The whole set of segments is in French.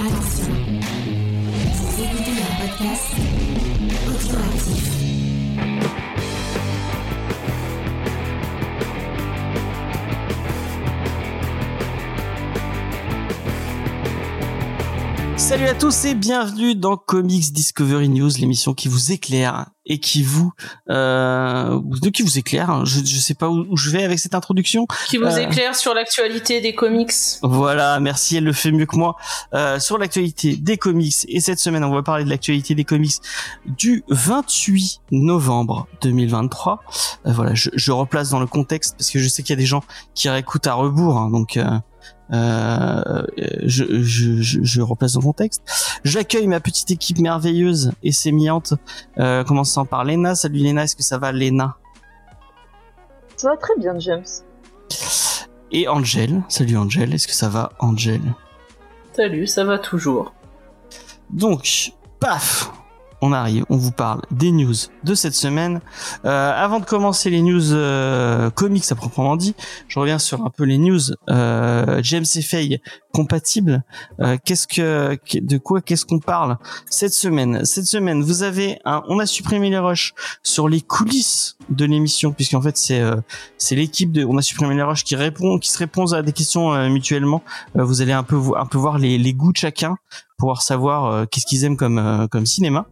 Attention, vous écoutez un podcast audioactif. Salut à tous et bienvenue dans Comics Discovery News, l'émission qui vous éclaire et qui vous euh, qui vous éclaire. hein. Je, je sais pas où, où je vais avec cette introduction. qui vous Euh. éclaire sur l'actualité des comics. Voilà, merci, elle le fait mieux que moi. Euh, sur l'actualité des comics, et cette semaine, on va parler de l'actualité des comics du 28 novembre 2023. Euh, voilà, je, je replace dans le contexte parce que je sais qu'il y a des gens qui réécoutent à rebours, hein, donc euh, je, je, je, je replace dans le contexte. J'accueille ma petite équipe merveilleuse et sémillante, euh, commençant par Lena. Salut Lena, est-ce que ça va Lena Ça va très bien, James. Et Angel. Salut Angel, est-ce que ça va Angel? Salut, ça va toujours. Donc, paf, on arrive, on vous parle des news de cette semaine. Euh, avant de commencer les news euh, comics à proprement dit, je reviens sur un peu les news euh, James et Faye compatibles. Euh, qu'est-ce que, de quoi, qu'est-ce qu'on parle cette semaine? Cette semaine, vous avez, un, on a supprimé les rushs sur les coulisses de l'émission, puisqu'en fait c'est euh, c'est l'équipe de, on a supprimé les rushs qui répond, qui se répondent à des questions euh, mutuellement. Vous allez un peu un peu voir les, les goûts de chacun pouvoir savoir qu'est-ce qu'ils aiment comme comme cinéma.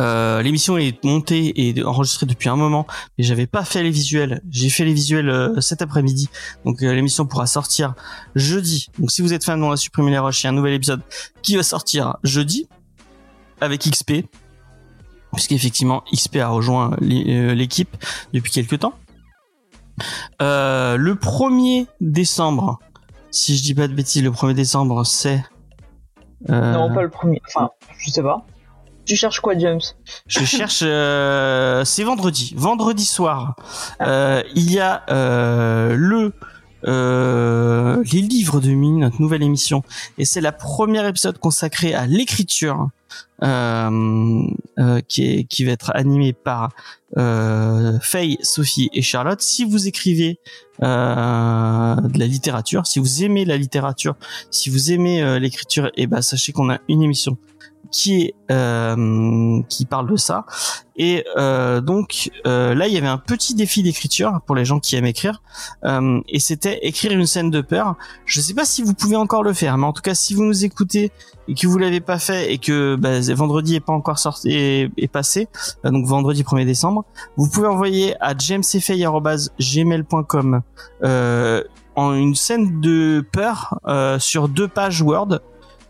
Euh, L'émission est montée et enregistrée depuis un moment, mais j'avais pas fait les visuels. J'ai fait les visuels euh, cet après-midi, donc euh, l'émission pourra sortir jeudi. Donc si vous êtes fan, on a supprimé les rushs. Il y a un nouvel épisode qui va sortir jeudi avec XP, puisqu'effectivement XP a rejoint l'é- l'équipe depuis quelques temps. Le 1er décembre, si je dis pas de bêtises, le 1er décembre, c'est Non, pas le premier. Enfin, je sais pas. Tu cherches quoi, James? Je cherche. euh, c'est vendredi. Vendredi soir, euh, il y a euh, le euh, les livres de mine, notre nouvelle émission, et c'est la première épisode consacrée à l'écriture, euh, euh, qui est qui va être animée par euh, Faye, Sophie et Charlotte. Si vous écrivez euh, de la littérature, si vous aimez la littérature, si vous aimez l'écriture, et ben sachez qu'on a une émission qui est euh, qui parle de ça. Et euh, donc euh, là il y avait un petit défi d'écriture pour les gens qui aiment écrire. Euh, et c'était écrire une scène de peur. Je sais pas si vous pouvez encore le faire mais en tout cas si vous nous écoutez et que vous l'avez pas fait et que bah, vendredi est pas encore sorti est, est passé euh, donc vendredi 1er décembre vous pouvez envoyer à jamesfay@gmail.com euh, en une scène de peur euh, sur deux pages Word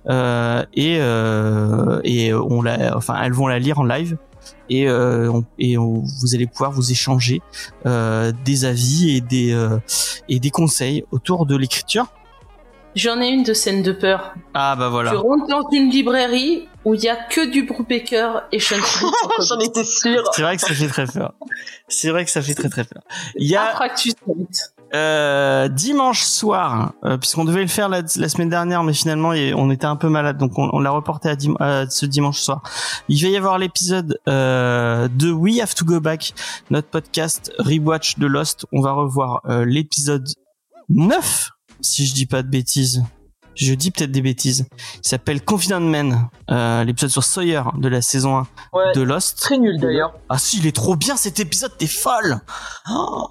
et euh, et on la enfin elles vont la lire en live et euh, on- et on- vous allez pouvoir vous échanger euh, des avis et des euh, et des conseils autour de l'écriture J'en ai une de scène de peur. ah bah Tu voilà rentres dans une librairie où il y a que du Brubaker et Sean J'en étais sûr. c'est vrai que ça fait très peur c'est vrai que ça fait très très peur il y a. Euh, dimanche soir, euh, puisqu'on devait le faire la, la semaine dernière, mais finalement on était un peu malade, donc on, on l'a reporté à, dim- à ce dimanche soir. Il va y avoir l'épisode euh, de We Have to Go Back, notre podcast rewatch de Lost. On va revoir euh, l'épisode 9, si je dis pas de bêtises. Je dis peut-être des bêtises. Il s'appelle Confident Man, euh, l'épisode sur Sawyer de la saison 1 Ouais. de Lost. Très nul d'ailleurs. Ah si, il est trop bien cet épisode, t'es folle Oh,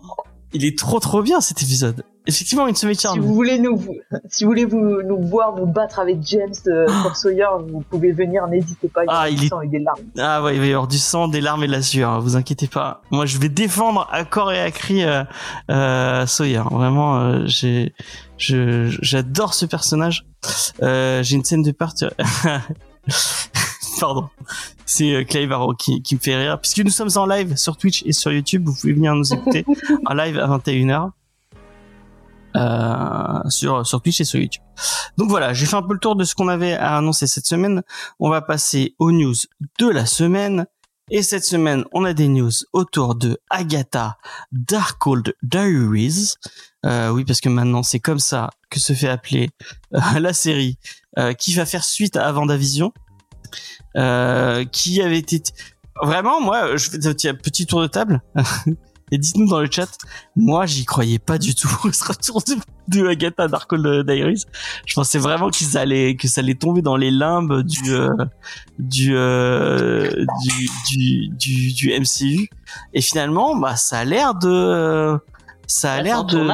Il est trop trop bien cet épisode. Effectivement, une semaine Si charme. vous voulez nous, si vous voulez vous, nous voir nous battre avec James euh, pour Sawyer, vous pouvez venir, n'hésitez pas. Il y a Ah, du il est- sang et des larmes. Ah ouais, il va y avoir du sang, des larmes et de la sueur, hein, vous inquiétez pas. Moi, je vais défendre à corps et à cri euh, euh, Sawyer. Vraiment, euh, j'ai, je, j'adore ce personnage. Euh, j'ai une scène de partie. Pardon. C'est euh, Clay Barrow qui, qui me fait rire. Puisque nous sommes en live sur Twitch et sur YouTube, vous pouvez venir nous écouter en live à 21h. Euh, sur, sur Twitch et sur YouTube. Donc voilà, j'ai fait un peu le tour de ce qu'on avait à annoncer cette semaine. On va passer aux news de la semaine. Et cette semaine, on a des news autour de Agatha Darkhold Diaries. Euh, oui, parce que maintenant, c'est comme ça que se fait appeler euh, la série euh, qui va faire suite à Vendavision. Euh, qui avait été... Vraiment, moi, je fais un petit tour de table. Et dites-nous dans le chat, moi j'y croyais pas du tout ce retour de, de Agatha Darkhold Diaries. Je pensais vraiment qu'ils allaient que ça allait tomber dans les limbes du euh, du, euh, du, du du du MCU. Et finalement, bah ça a l'air de ça a l'air de.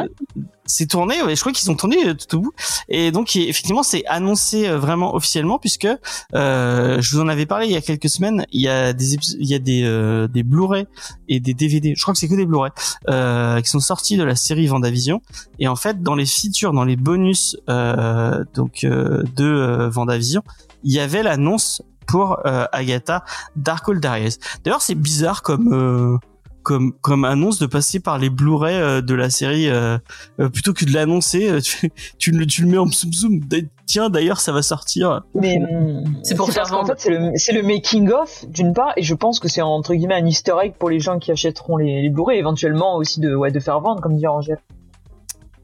C'est tourné je crois qu'ils ont tourné euh, tout au bout. Et donc effectivement c'est annoncé euh, vraiment officiellement puisque euh, je vous en avais parlé il y a quelques semaines il y a des il y a des euh, des Blu-ray et des DVD je crois que c'est que des Blu-ray euh, qui sont sortis de la série Vendavision. Et en fait dans les features dans les bonus euh, donc de Vendavision il y avait l'annonce pour Agatha Darkhold Darius. D'ailleurs c'est bizarre comme comme comme annonce de passer par les Blu-ray euh, de la série euh, euh, plutôt que de l'annoncer euh, tu, tu, le tu le mets en zoom zoom. Tiens d'ailleurs ça va sortir. Mais hum, C'est pour faire vendre. fait c'est le, making of d'une part et je pense que c'est entre guillemets un Easter egg pour les gens qui achèteront les, les Blu-ray éventuellement aussi de ouais de faire vendre comme dit Angèle.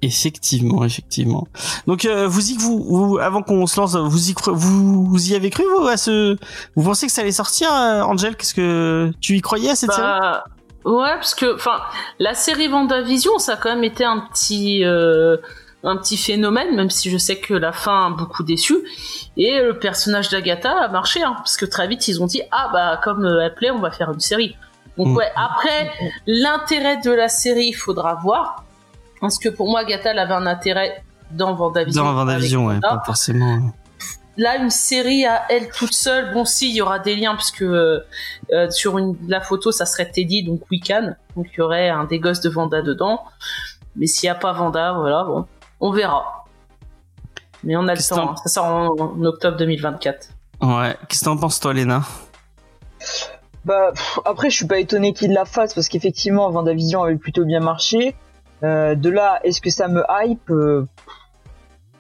effectivement effectivement. Donc euh, vous y vous, vous avant qu'on se lance vous y vous, vous y avez cru vous à ce vous pensez que ça allait sortir euh, Angel qu'est-ce que tu y croyais à cette série? Bah, ouais, parce que, enfin, la série Vendavision, ça a quand même été un petit, euh, un petit phénomène, même si je sais que la fin a beaucoup déçu. Et le personnage d'Agatha a marché, hein, parce que très vite ils ont dit, ah bah comme euh, elle plaît, on va faire une série. Donc Mm. ouais, après, l'intérêt de la série, il faudra voir. Parce que pour moi, Agatha, elle avait un intérêt dans Vendavision. dans Vendavision ouais pas forcément là une série à elle toute seule. Bon si il y aura des liens puisque euh, euh, sur une la photo ça serait Teddy donc Wiccan donc il y aurait un des gosses de Vanda dedans. Mais s'il y a pas Vanda voilà bon on verra. Mais on a le que temps hein. ça sort en, en octobre 2024 ouais. Qu'est-ce que t'en penses toi Léna? Bah pff, après je suis pas étonné qu'il la fasse parce qu'effectivement Vendavision avait plutôt bien marché. Euh, de là est-ce que ça me hype? Euh,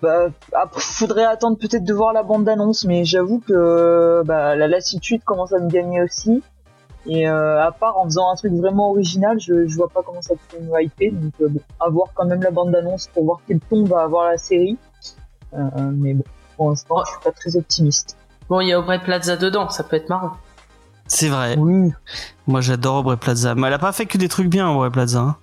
bah, après, faudrait attendre peut-être de voir la bande d'annonce, mais j'avoue que bah, la lassitude commence à me gagner aussi. Et euh, à part en faisant un truc vraiment original, je, je vois pas comment ça peut me hyper. Donc euh, bon, à voir quand même la bande d'annonce pour voir quel ton va avoir la série. Euh, mais bon, pour l'instant, je suis pas très optimiste. bon il y a Aubrey Plaza dedans ça peut être marrant c'est vrai Oui. moi j'adore Aubrey Plaza mais elle a pas fait que des trucs bien Aubrey Plaza hein.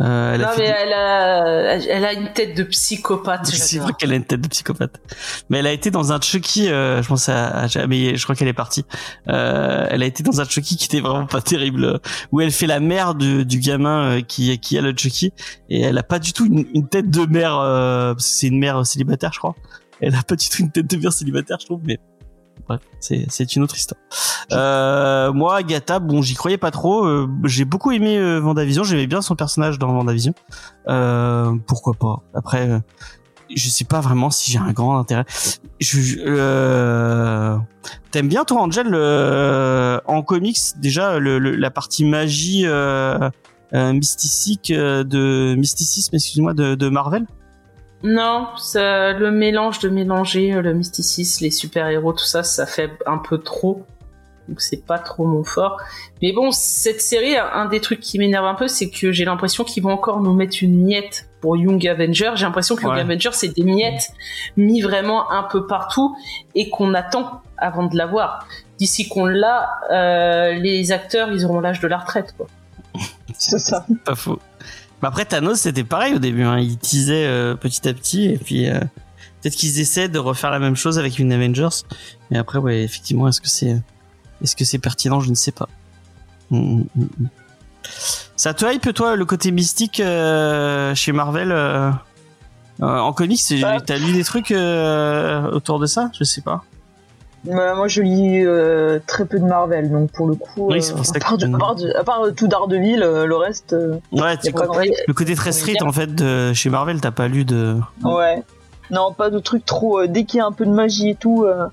Euh, elle a non fait mais elle a elle a une tête de psychopathe C'est vrai qu'elle a une tête de psychopathe. Mais elle a été dans un Chucky, euh, je pense à, à- mais je crois qu'elle est partie. Euh, elle a été dans un Chucky qui était vraiment pas terrible, où elle fait la mère du, du gamin qui qui a le Chucky et elle a pas du tout une, une tête de mère. euh, c'est une mère célibataire, je crois. Elle a pas du tout une tête de mère célibataire, je trouve. Mais bref, c'est une autre histoire. Euh, moi, Agatha, bon, j'y croyais pas trop. euh, J'ai beaucoup aimé euh, Vendavision. J'aimais bien son personnage dans Vendavision. Euh, pourquoi pas Après, euh, je sais pas vraiment si j'ai un grand intérêt. Je, euh, t'aimes bien toi, Angel, en comics déjà le, le- la partie magie mystique de mysticisme, excuse-moi, de, de Marvel? Non, ça, le mélange de mélanger euh, le mysticisme, les super-héros, tout ça, ça fait un peu trop. Donc c'est pas trop mon fort. Mais bon, cette série, un un des trucs qui m'énerve un peu, c'est que j'ai l'impression qu'ils vont encore nous mettre une miette pour Young Avenger. J'ai l'impression que Ouais. Young Avenger, c'est des miettes mis vraiment un peu partout et qu'on attend avant de l'avoir. D'ici qu'on l'a, euh, les acteurs, ils auront l'âge de la retraite, quoi. C'est ça. Pas faux. Mais après Thanos, c'était pareil au début. Hein. Il teasait euh, petit à petit et puis euh, peut-être qu'ils essaient de refaire la même chose avec une Avengers. Mais après, ouais, effectivement, est-ce que c'est est-ce que c'est pertinent? Je ne sais pas. Mm, mm, mm. Ça te hype toi le côté mystique euh, chez Marvel euh, euh, en comics? Bah. T'as lu des trucs euh, autour de ça? Je sais pas. Bah, moi, je lis euh, très peu de Marvel, donc pour le coup, Oui, euh, pour ça à, part tu- de- à part de- à part, euh, tout Daredevil, euh, le reste, euh, Ouais, tu- pas grand le côté très street en fait de chez Marvel, t'as pas lu de. Ouais. Non, pas de trucs trop. euh, dès qu'il y a un peu de magie et tout. euh,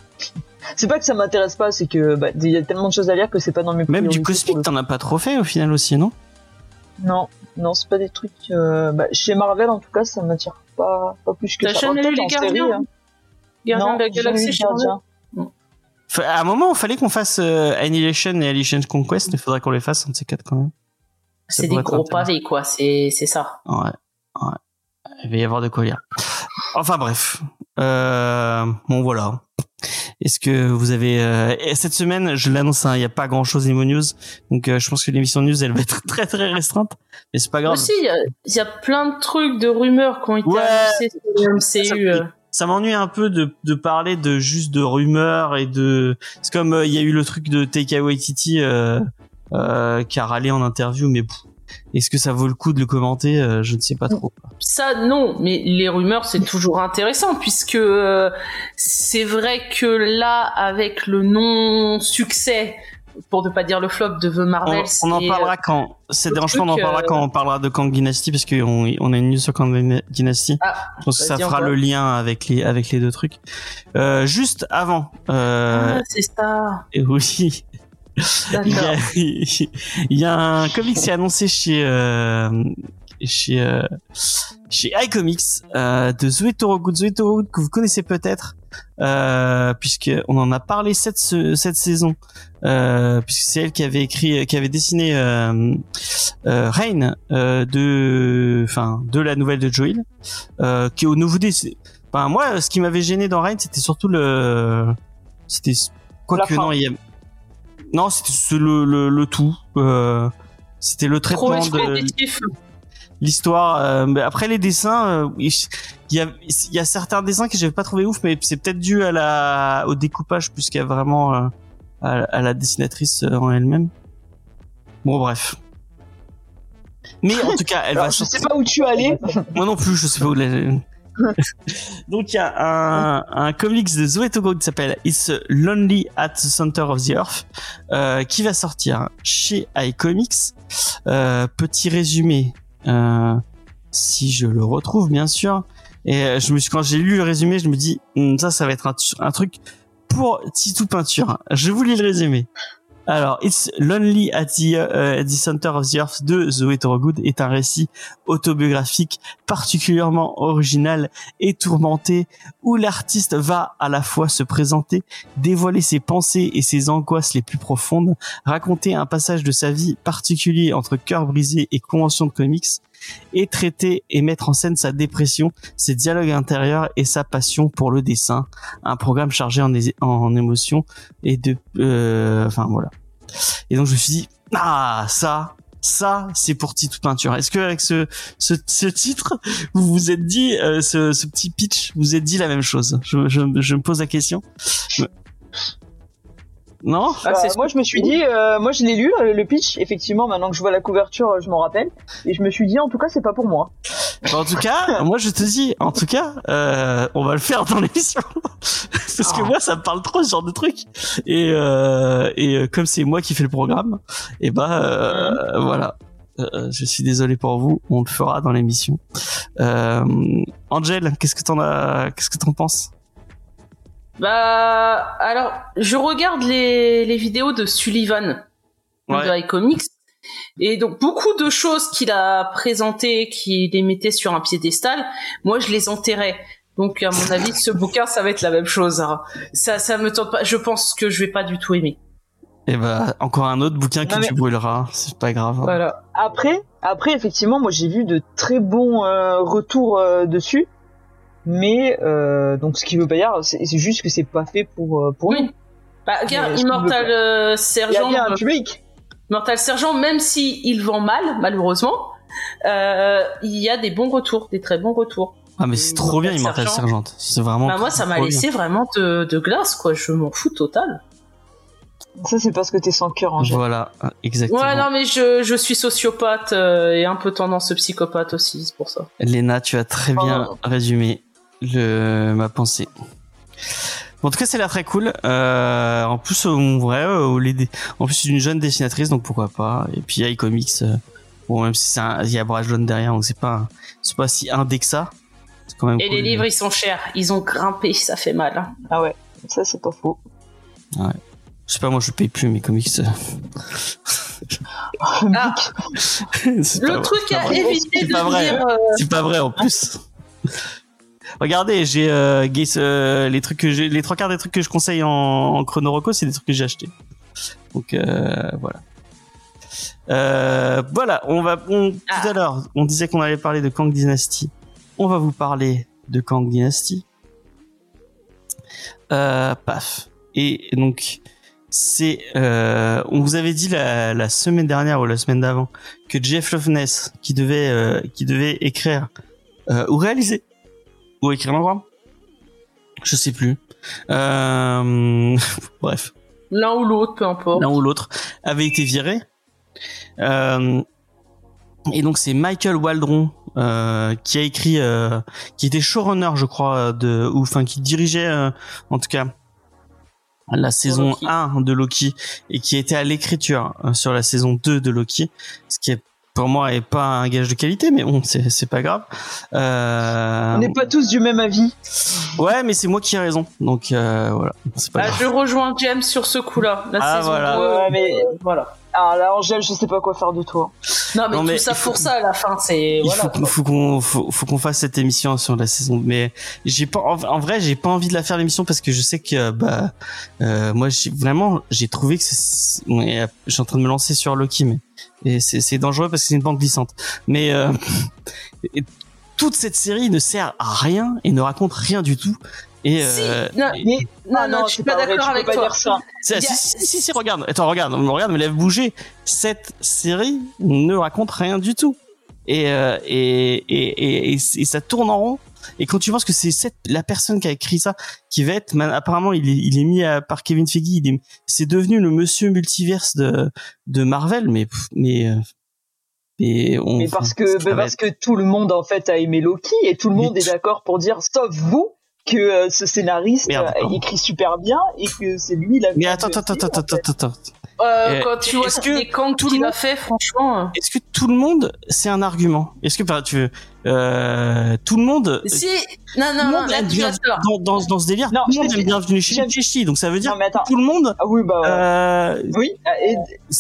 C'est pas que ça m'intéresse pas, c'est que bah, il y a tellement de choses à lire que c'est pas dans mes Même du cosmique, le t'en as pas trop fait au final aussi, non? Non, non, c'est pas des trucs. euh, bah, chez Marvel, en tout cas, ça m'attire pas, pas plus que T'as ça. jamais lu les Gardiens hein. Gardien Non, de la j'ai jamais lu Galaxie, À un moment, il fallait qu'on fasse euh, Annihilation et Annihilation Conquest, mais il faudrait qu'on les fasse un de ces quatre quand même. C'est des gros pavés, quoi. C'est ça. Ouais, ouais. Il va y avoir de quoi lire. Enfin bref. Euh, bon voilà. Est-ce que vous avez euh, et cette semaine, je l'annonce, hein, il n'y a pas grand-chose niveau news, donc euh, je pense que l'émission news, elle va être très très restreinte, mais c'est pas grave. Aussi, il y a, il y a plein de trucs, de rumeurs qui ont été Ouais. annoncés sur le MCU. Ça m'ennuie un peu de, de parler de juste de rumeurs et de. C'est comme euh, il y a eu le truc de Taika Waititi euh, euh, qui a râlé en interview, mais est-ce que ça vaut le coup de le commenter Euh, Je ne sais pas trop. Ça, non, mais les rumeurs, c'est toujours intéressant, puisque euh, c'est vrai que là, avec le non-succès, pour ne pas dire le flop de The Marvel, on en parlera quand. C'est dérangeant, on en parlera euh, quand on parlera de Kang Dynasty parce qu'on on a une news sur Kang Dynasty. Ah, Je pense que ça fera le lien avec les avec les deux trucs. Euh, juste avant. Euh, Ah, c'est ça. et oui. Il y, a, il y a un comics qui est annoncé chez euh, chez euh, chez iComics euh, de Zoé Torogood, Zoé Torogood que vous connaissez peut-être euh, puisque on en a parlé cette ce- cette saison euh, puisque c'est elle qui avait écrit qui avait dessiné euh, Rain de enfin de la nouvelle de Joel qui est au nouveau enfin moi ce qui m'avait gêné dans Rain c'était surtout le c'était quoi La que fin. non il y a non, c'était le, le, le tout. C'était le traitement de. L'histoire. euh, mais après les dessins, euh, il y a, il y a certains dessins que j'avais pas trouvé ouf, mais c'est peut-être dû à la, au découpage plus qu'à vraiment euh, à, à la dessinatrice euh, en elle-même. Bon, bref. Mais en tout cas, elle Alors, va je sais sortir. pas où tu allais. Moi non plus, je sais pas où la... Donc il y a un, un comics de Zoé Togo qui s'appelle It's Lonely at the Center of the Earth euh, qui va sortir chez iComics. Euh, petit résumé, si je le retrouve bien sûr. Et euh, je me suis, quand j'ai lu le résumé, je me dis Hum, ça, ça va être un, un truc pour Titou Peinture. Je vous lis le résumé. Alors, It's Lonely at the, euh, the Center of the Earth de Zoé Torogood est un récit autobiographique particulièrement original et tourmenté où l'artiste va à la fois se présenter, dévoiler ses pensées et ses angoisses les plus profondes, raconter un passage de sa vie particulier entre cœur brisé et convention de comics, et traiter et mettre en scène sa dépression, ses dialogues intérieurs et sa passion pour le dessin. Un programme chargé en, en émotions et de... euh, enfin voilà. Et donc je me suis dit, ah ça, ça c'est pour Titou Peinture. Est-ce que avec ce, ce, ce titre, vous vous êtes dit, euh, ce, ce petit pitch, vous êtes dit la même chose? Je, je, je me pose la question. Non Ah, Bah, c'est moi, je me suis dit, euh, moi, je l'ai lu, le le pitch. Effectivement, maintenant que je vois la couverture, euh, je m'en rappelle. Et je me suis dit, en tout cas, c'est pas pour moi. En tout cas, moi je te dis, en tout cas, euh, on va le faire dans l'émission parce que Ah. moi ça me parle trop ce genre de truc et euh, et euh, comme c'est moi qui fais le programme, et bah euh, voilà. Euh, je suis désolé pour vous, on le fera dans l'émission. Euh, Angel, qu'est-ce que t'en as, qu'est-ce que t'en penses? Bah, alors, je regarde les, les vidéos de Sullivan Ouais. de iComics. Et donc, beaucoup de choses qu'il a présentées, qu'il les mettait sur un piédestal, moi, je les enterrais. Donc, à mon avis, ce bouquin, ça va être la même chose. hein. Ça, ça me tente pas. Je pense que je vais pas du tout aimer. Et bah encore un autre bouquin que Non, mais- tu brûleras, c'est pas grave. Voilà. Après, après, effectivement, moi, j'ai vu de très bons euh, retours euh, dessus. Mais, euh, donc, ce qui veut pas dire, c'est c'est juste que c'est pas fait pour, euh, pour. Oui. Bah, regarde, Immortal euh, Il y a Sergent. bien un euh, public. Immortal Sergent, même si il vend mal, malheureusement, euh, il y a des bons retours, des très bons retours. Ah mais c'est trop bien Immortal Sergent. Sergent, c'est vraiment. Bah, moi, ça m'a laissé vraiment de, de glace, quoi. Je m'en fous total. Ça, c'est parce que t'es sans cœur, bien. Angèle. Voilà, exactement. Ouais, non, mais je, je suis sociopathe euh, et un peu tendance psychopathe aussi, c'est pour ça. Léna, tu as très bien Oh. résumé le, ma pensée. Bon, en tout cas, c'est là très cool. Euh, en plus, en vrai, euh, les en plus, c'est une jeune dessinatrice, donc pourquoi pas. Et puis, iComics, euh, bon, même si c'est un, il y a Brad Jaune derrière, donc c'est pas, c'est pas si indé que ça. C'est quand même Et cool. les livres, ils sont chers. Ils ont grimpé, ça fait mal. hein. Ah ouais, ça, c'est pas faux. Je sais pas, moi, je paye plus mes comics. Ah, le truc à éviter C'est de pas vrai. dire. euh, C'est pas vrai en plus. Regardez, j'ai euh, euh, les trucs que j'ai, les trois quarts des trucs que je conseille en, en Chrono Roco, c'est des trucs que j'ai achetés. Donc euh, voilà. Euh, voilà, on va. On, Tout Ah. à l'heure, on disait qu'on allait parler de Kang Dynasty. On va vous parler de Kang Dynasty. Euh, paf. et donc c'est euh, on vous avait dit la, la semaine dernière ou la semaine d'avant que Jeff Loveness qui devait euh, qui devait écrire euh, ou réaliser ou écrire l'endroit je sais plus euh, bref L'un ou l'autre, peu importe. l'un ou l'autre avait été viré euh, et donc c'est Michael Waldron euh, qui a écrit euh, qui était showrunner je crois de ou enfin qui dirigeait euh, en tout cas la saison Loki. 1 de Loki et qui était à l'écriture euh, sur la saison 2 de Loki ce qui est pour moi est pas un gage de qualité mais bon c'est c'est pas grave euh, On n'est pas tous du même avis. ouais mais c'est moi qui ai raison donc euh, voilà pas Ah, grave je rejoins James sur ce coup-là. La Ah, saison voilà. 2, Ouais, mais- voilà. Alors là, Angèle, je sais pas quoi faire de toi. Non, mais Non, mais tout ça pour ça à la fin, c'est il voilà. faut, qu'on- faut qu'on faut, faut qu'on fasse cette émission sur la saison mais j'ai pas en, en vrai j'ai pas envie de la faire l'émission parce que je sais que bah euh, moi j'ai vraiment j'ai trouvé que c'est ouais, euh, je suis en train de me lancer sur Loki mais et c'est c'est dangereux parce que c'est une bande glissante mais euh, et toute cette série ne sert à rien et ne raconte rien du tout et, Si, euh, non, et- Mais Non, ah non, je suis pas d'accord avec pas toi. dire ça. si, si, si, si, regarde attends regarde regarde me lève bouger cette série ne raconte rien du tout et euh, et, et, et, et, et ça tourne en rond et quand tu penses que c'est cette la personne qui a écrit ça qui va être man- apparemment il est, il est mis à, par Kevin Feige il est c'est devenu le monsieur multiverse de de Marvel mais mais euh, mais on Mais parce que, bah, parce être- que tout le monde en fait a aimé Loki et tout le Mais monde est tu- d'accord pour dire, sauf vous, que euh, ce scénariste Merde, euh, écrit super bien et que c'est lui la. mais attends attends attends attends attends attends Euh, quand tu vois que les camps tout le qu'il a fait, franchement. euh, est-ce que tout le monde c'est un argument? Est-ce que par- tu veux euh, tout le monde Si, non, tout non, le non, là, tu bien dans, dans, dans ce délire Non, tout le monde aime bienvenue chez Chez donc ça veut dire Non que tout le monde Ah oui bah. euh, Oui, et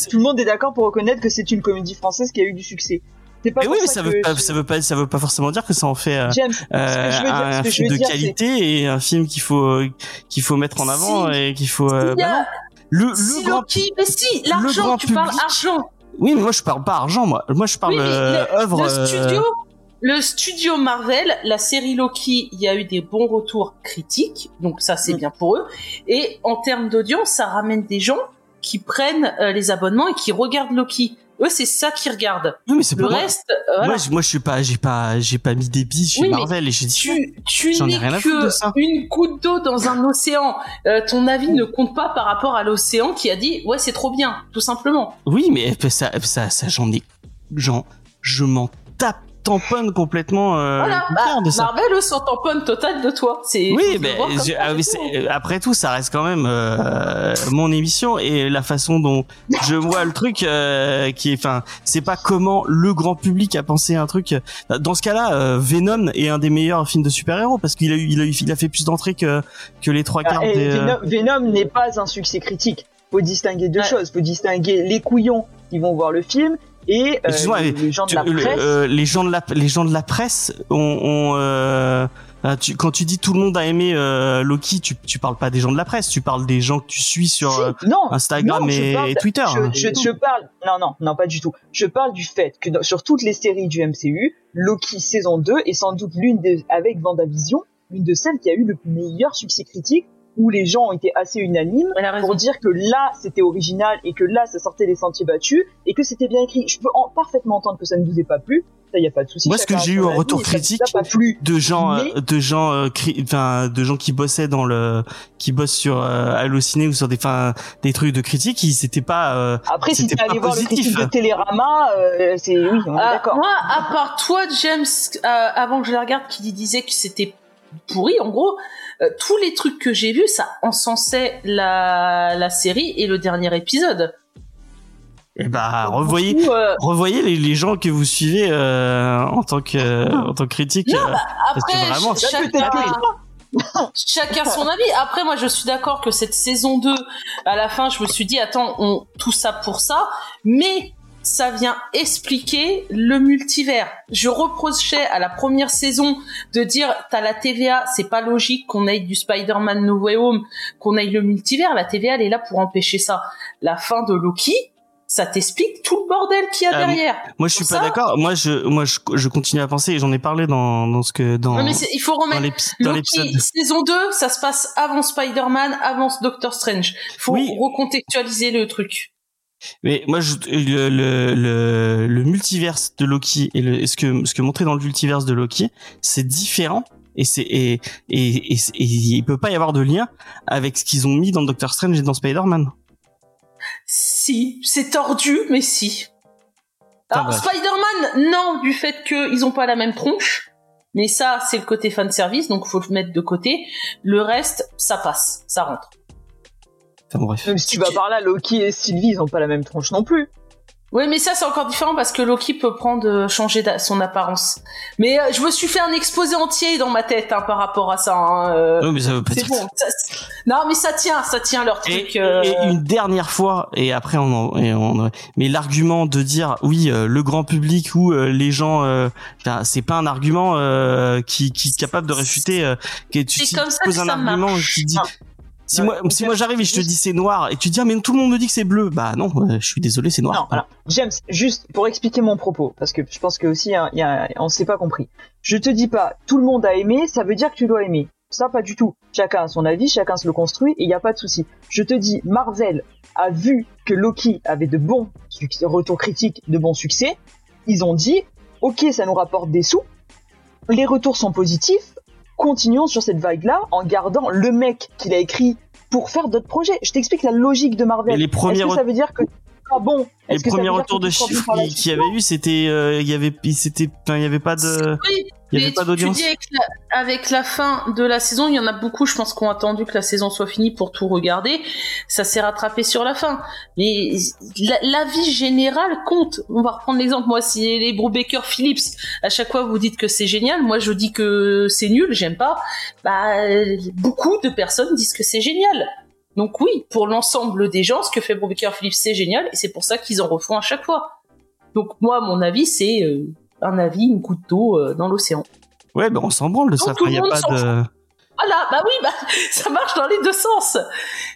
tout le monde est d'accord pour reconnaître que c'est une comédie française qui a eu du succès. C'est pas mais oui mais ça veut pas je- ça veut pas ça veut pas forcément dire que ça en fait euh, James, euh, dire, un, film de dire, qualité et un film qu'il faut qu'il faut mettre en avant Si. et qu'il faut euh, a- bah le le si grand Loki, mais si, l'argent, tu parles argent. oui mais moi je parle pas argent moi moi je parle Oui, euh, le, œuvre le euh, studio, le studio Marvel, la série Loki, il y a eu des bons retours critiques, donc ça c'est Mm. bien pour eux. Et en termes d'audience, ça ramène des gens qui prennent les abonnements et qui regardent Loki. Eux, c'est ça qu'ils regardent. oui mais c'est Le pas moi. reste, euh, voilà. moi je, moi je suis pas j'ai pas j'ai pas mis des billes chez Oui, Marvel et j'ai dit tu, tu n'es rien à foutre de que ça. une goutte d'eau dans un océan. Euh, ton avis ne compte pas par rapport à l'océan qui a dit ouais c'est trop bien, tout simplement. Oui, mais ça, ça, ça j'en ai, j'en, je m'en tape tamponne complètement euh, voilà, le contraire bah, de ça. Marvel s'en tamponne total de toi. C'est Oui, mais je- ah c'est- après tout, ça reste quand même euh, mon émission et la façon dont je vois le truc, euh, qui est, enfin, c'est pas comment le grand public a pensé un truc. Dans ce cas-là, euh, Venom est un des meilleurs films de super-héros parce qu'il a eu, il a eu, il a fait plus d'entrées que que les trois quarts Ah, et des. euh, Venom, Venom n'est pas un succès critique. Faut distinguer deux Ouais. choses. Faut distinguer les couillons qui vont voir le film et euh, les, gens Tu- le- presse. euh, les gens de la les gens de la presse ont, ont, euh, ah, tu- quand tu dis tout le monde a aimé euh, Loki tu tu parles pas des gens de la presse tu parles des gens que tu suis sur Si, euh, non, Instagram non, et, parle et de- Twitter je, hein. je, je parle, non, non, non, pas du tout. Je parle du fait que dans- sur toutes les séries du MCU, Loki saison 2 est sans doute l'une des, avec Vendavision, l'une de celles qui a eu le meilleur succès critique, où les gens ont été assez unanimes pour dire que là c'était original et que là ça sortait des sentiers battus et que c'était bien écrit. Je peux en, parfaitement entendre que ça ne vous ait pas plu, ça y a pas de souci. Moi, ce que j'ai eu en avis retour et ça ne critique, vous a pas plu. de gens euh, de gens euh, cri- enfin de gens qui bossaient dans le qui bossent sur euh, Allociné ou sur des enfin des trucs de critique ils c'était pas euh, Après, si c'était t'es allé pas voir le positif. critique de Télérama, euh, c'est oui, on est Ah, d'accord. moi, à part toi, James, euh, avant que je la regarde, qui disait que c'était pourri, en gros, euh, tous les trucs que j'ai vus, ça encensait la, la série et le dernier épisode. et bah revoyez coup, euh, revoyez les, les gens que vous suivez euh, en tant que en tant que critique Non, euh, parce que après, vraiment, ch- chacun, chacun son avis. Après, moi, je suis d'accord que cette saison 2, à la fin, je me suis dit, attends, on, tout ça pour ça, mais ça vient expliquer le multivers. Je reprochais à la première saison de dire, t'as la TVA, c'est pas logique qu'on aille du Spider-Man No Way Home, qu'on aille le multivers. La TVA, elle est là pour empêcher ça. La fin de Loki, ça t'explique tout le bordel qu'il y a Ah, derrière. Moi, je suis pas d'accord. Moi, je, moi, je, je continue à penser et j'en ai parlé dans, dans ce que, dans, Ouais, mais il faut remettre dans Loki, saison 2, ça se passe avant Spider-Man, avant Doctor Strange. Faut Oui. recontextualiser le truc. Mais moi, je, le, le, le, le multiverse de Loki et, le, et ce que, ce que montrer dans le multiverse de Loki, c'est différent. Et c'est, et, et, et, et il peut pas y avoir de lien avec ce qu'ils ont mis dans Doctor Strange et dans Spider-Man. Si, c'est tordu, mais si. Alors. Spider-Man, non, du fait qu'ils ont pas la même tronche. Mais ça, c'est le côté fan service, donc faut le mettre de côté. Le reste, ça passe, ça rentre. Enfin, bref. Même si tu vas par là, Loki et Sylvie, ils ont pas la même tronche non plus. Oui, mais ça c'est encore différent parce que Loki peut prendre euh, changer son apparence. Mais euh, je me suis fait un exposé entier dans ma tête hein, par rapport à ça. hein, euh, Non, mais ça veut pas c'est dire. bon. ça- non, mais ça tient, ça tient leur Et, truc. euh, et une dernière fois, et après on en, et on- mais l'argument de dire oui, euh, le grand public ou euh, les gens, euh, ben, c'est pas un argument euh, qui, qui est capable de réfuter. Euh, tu, si comme tu ça que poses un ça argument marche. qui dit. Non. Si Ouais, moi, ok, si moi j'arrive et je te dis c'est noir et tu dis ah mais tout le monde me dit que c'est bleu, bah non, euh, je suis désolé c'est noir. Non, alors, James, juste pour expliquer mon propos, parce que je pense que aussi, hein, il y a, on s'est pas compris. Je te dis pas, tout le monde a aimé, ça veut dire que tu dois aimer. Ça, pas du tout. Chacun a son avis, chacun se le construit, et il n'y a pas de souci. Je te dis, Marvel a vu que Loki avait de bons retours critiques, de bons succès. Ils ont dit, ok, ça nous rapporte des sous. Les retours sont positifs. Continuons sur cette vague-là en gardant le mec qu'il a écrit pour faire d'autres projets. Je t'explique la logique de Marvel. Et les premiers Est-ce que ça veut dire que ah bon les premiers retours de chiffres qu'il y avait eu, c'était, euh, il y avait, c'était, enfin, il y avait pas de, Oui, il y avait pas d'audience. Avec la, avec la fin de la saison, il y en a beaucoup, je pense, qui ont attendu que la saison soit finie pour tout regarder. Ça s'est rattrapé sur la fin. Mais la, la vie générale compte. On va reprendre l'exemple. Moi, si les Brubaker Phillips, à chaque fois vous dites que c'est génial, moi je dis que c'est nul, j'aime pas. Bah, beaucoup de personnes disent que c'est génial. Donc oui, pour l'ensemble des gens, ce que fait Brubaker Phillips, c'est génial, et c'est pour ça qu'ils en refont à chaque fois. Donc moi, mon avis, c'est euh, un avis, une goutte d'eau euh, dans l'océan. Ouais, ben on s'en branle de ça. il y a pas de. Voilà, bah oui, bah ça marche dans les deux sens.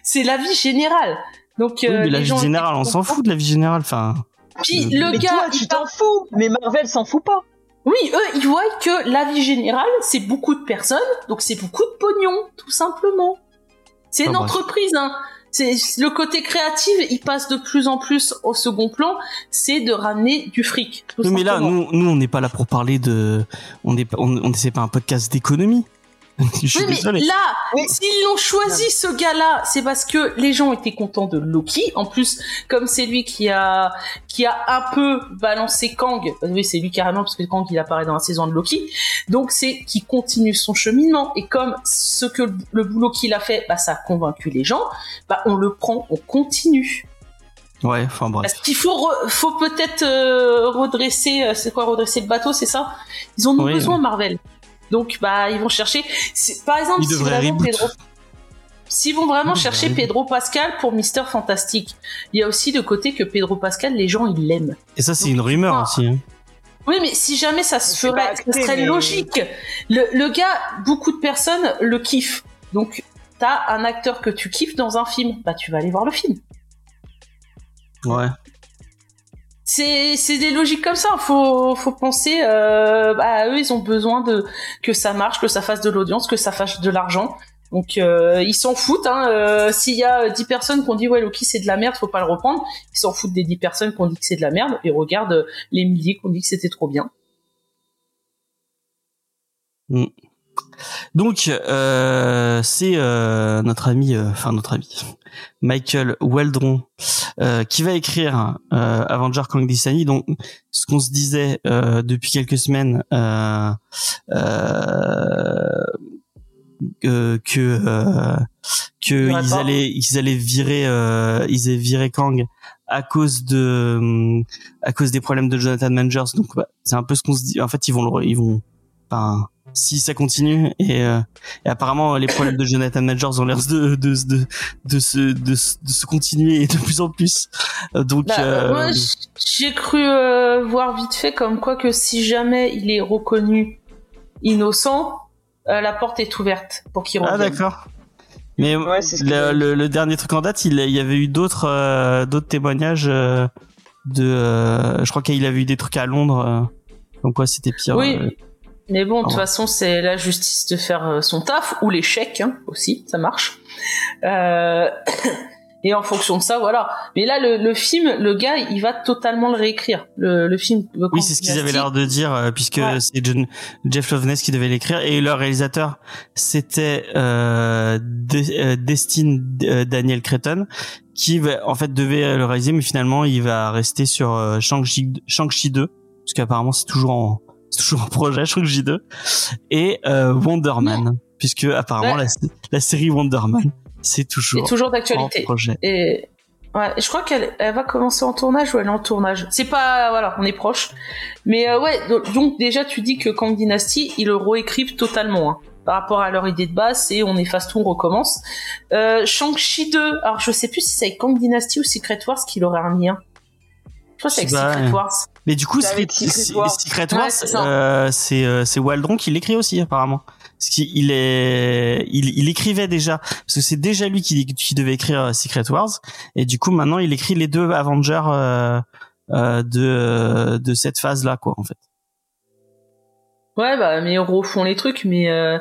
C'est la vie générale. Donc Oui, euh, mais la vie générale, on s'en fout de la vie générale. Enfin, Puis le Mais gars, toi, tu t'en fous, mais Marvel s'en fout pas. oui, eux, ils voient que la vie générale, c'est beaucoup de personnes, donc c'est beaucoup de pognon, tout simplement. C'est une entreprise, hein. C'est le côté créatif, il passe de plus en plus au second plan, c'est de ramener du fric. tout mais là, nous, nous, on n'est pas là pour parler de, on n'est pas, on, pas un podcast d'économie. Je suis Oui, mais désolé. là, Oui. s'ils l'ont choisi ce gars-là, c'est parce que les gens étaient contents de Loki. En plus, comme c'est lui qui a qui a un peu balancé Kang, euh, oui, c'est lui carrément parce que Kang il apparaît dans la saison de Loki. Donc c'est qui continue son cheminement. Et comme ce que le, le boulot qu'il a fait, bah ça a convaincu les gens, bah on le prend, on continue. Ouais, enfin bref. Parce qu'il faut re- faut peut-être euh, redresser, euh, c'est quoi redresser le bateau, c'est ça? Ils en ont Oui, besoin. Marvel. Donc bah ils vont chercher. Par exemple, Ils si devraient vraiment reboot. Pedro, s'ils vont vraiment Ils chercher Pedro Pascal pour Mister Fantastique, il y a aussi le côté que Pedro Pascal, les gens ils l'aiment. Et ça, c'est une rumeur ah. aussi. hein. Oui, mais si jamais ça se ferait, acté, ça serait mais- logique. Le, le gars, beaucoup de personnes le kiffent. Donc t'as un acteur que tu kiffes dans un film, bah tu vas aller voir le film. Ouais. C'est c'est des logiques comme ça. Faut faut penser. Euh, bah, eux, ils ont besoin de que ça marche, que ça fasse de l'audience, que ça fasse de l'argent. Donc euh, ils s'en foutent. Hein. Euh, S'il y a 10 personnes qui ont dit ouais Loki c'est de la merde, faut pas le reprendre. Ils s'en foutent des 10 personnes qui ont dit que c'est de la merde et regardent les milliers qui ont dit que c'était trop bien. Donc, euh, c'est euh, notre ami, euh, enfin notre ami, Michael Weldron, euh, qui va écrire euh, Avenger Kang Destiny. Donc, ce qu'on se disait euh, depuis quelques semaines, euh, euh, euh, que euh, que ils allaient ils allaient virer euh, ils allaient virer Kang à cause de à cause des problèmes de Jonathan Majors. Donc, bah, c'est un peu ce qu'on se dit. En fait, ils vont le, ils vont, enfin si ça continue et, euh, et apparemment les problèmes de Jonathan Majors ont l'air de de de de se de, se- de se continuer de plus en plus donc Bah, euh, moi, j'ai cru euh, voir vite fait comme quoi que si jamais il est reconnu innocent, euh, la porte est ouverte pour qu'il ah revienne. d'accord mais Ouais, le, j'avais le, le dernier truc en date il, il y avait eu d'autres euh, d'autres témoignages euh, de. euh, je crois qu'il avait eu des trucs à Londres, euh, comme quoi c'était pire. Oui. Mais bon, de toute Pardon. façon, c'est la justice de faire euh, son taf, ou l'échec hein, aussi, ça marche. Euh, Et en fonction de ça, voilà. Mais là, le, le film, le gars, il va totalement le réécrire. Le, le film. Oui, c'est ce qu'ils avaient l'air de dire, euh, puisque Ouais. c'est Jeff Loveness qui devait l'écrire et leur réalisateur c'était euh, De- euh, Destin euh, Daniel Cretton qui va- en fait devait le réaliser, mais finalement il va rester sur euh, Shang-Chi Shang-Chi 2 parce qu'apparemment c'est toujours en c'est toujours en projet Shang-Chi 2 et euh, Wonder Man puisque apparemment Ouais. la, la série Wonder Man c'est toujours, toujours en d'actualité. Et ouais, je crois qu'elle elle va commencer en tournage ou elle est en tournage? C'est pas voilà, on est proche. Mais euh, ouais, donc, donc déjà tu dis que Kang Dynasty, ils le réécrivent totalement. hein. Par rapport à leur idée de base, c'est on efface tout, on recommence. Euh, Shang-Chi 2, alors je sais plus si c'est avec Kang Dynasty ou Secret Wars qu'il aurait un lien. Je crois que c'est avec Je Secret. Wars. Mais du coup, Secret, Wars. Ouais, c'est euh, c'est euh, c'est Waldron qui l'écrit aussi apparemment. Parce qu'il est, il, il écrivait déjà, parce que c'est déjà lui qui, qui devait écrire euh, Secret Wars, et du coup maintenant il écrit les deux Avengers euh, euh, de de cette phase là quoi en fait. Ouais, bah, mais ils refont les trucs, mais euh,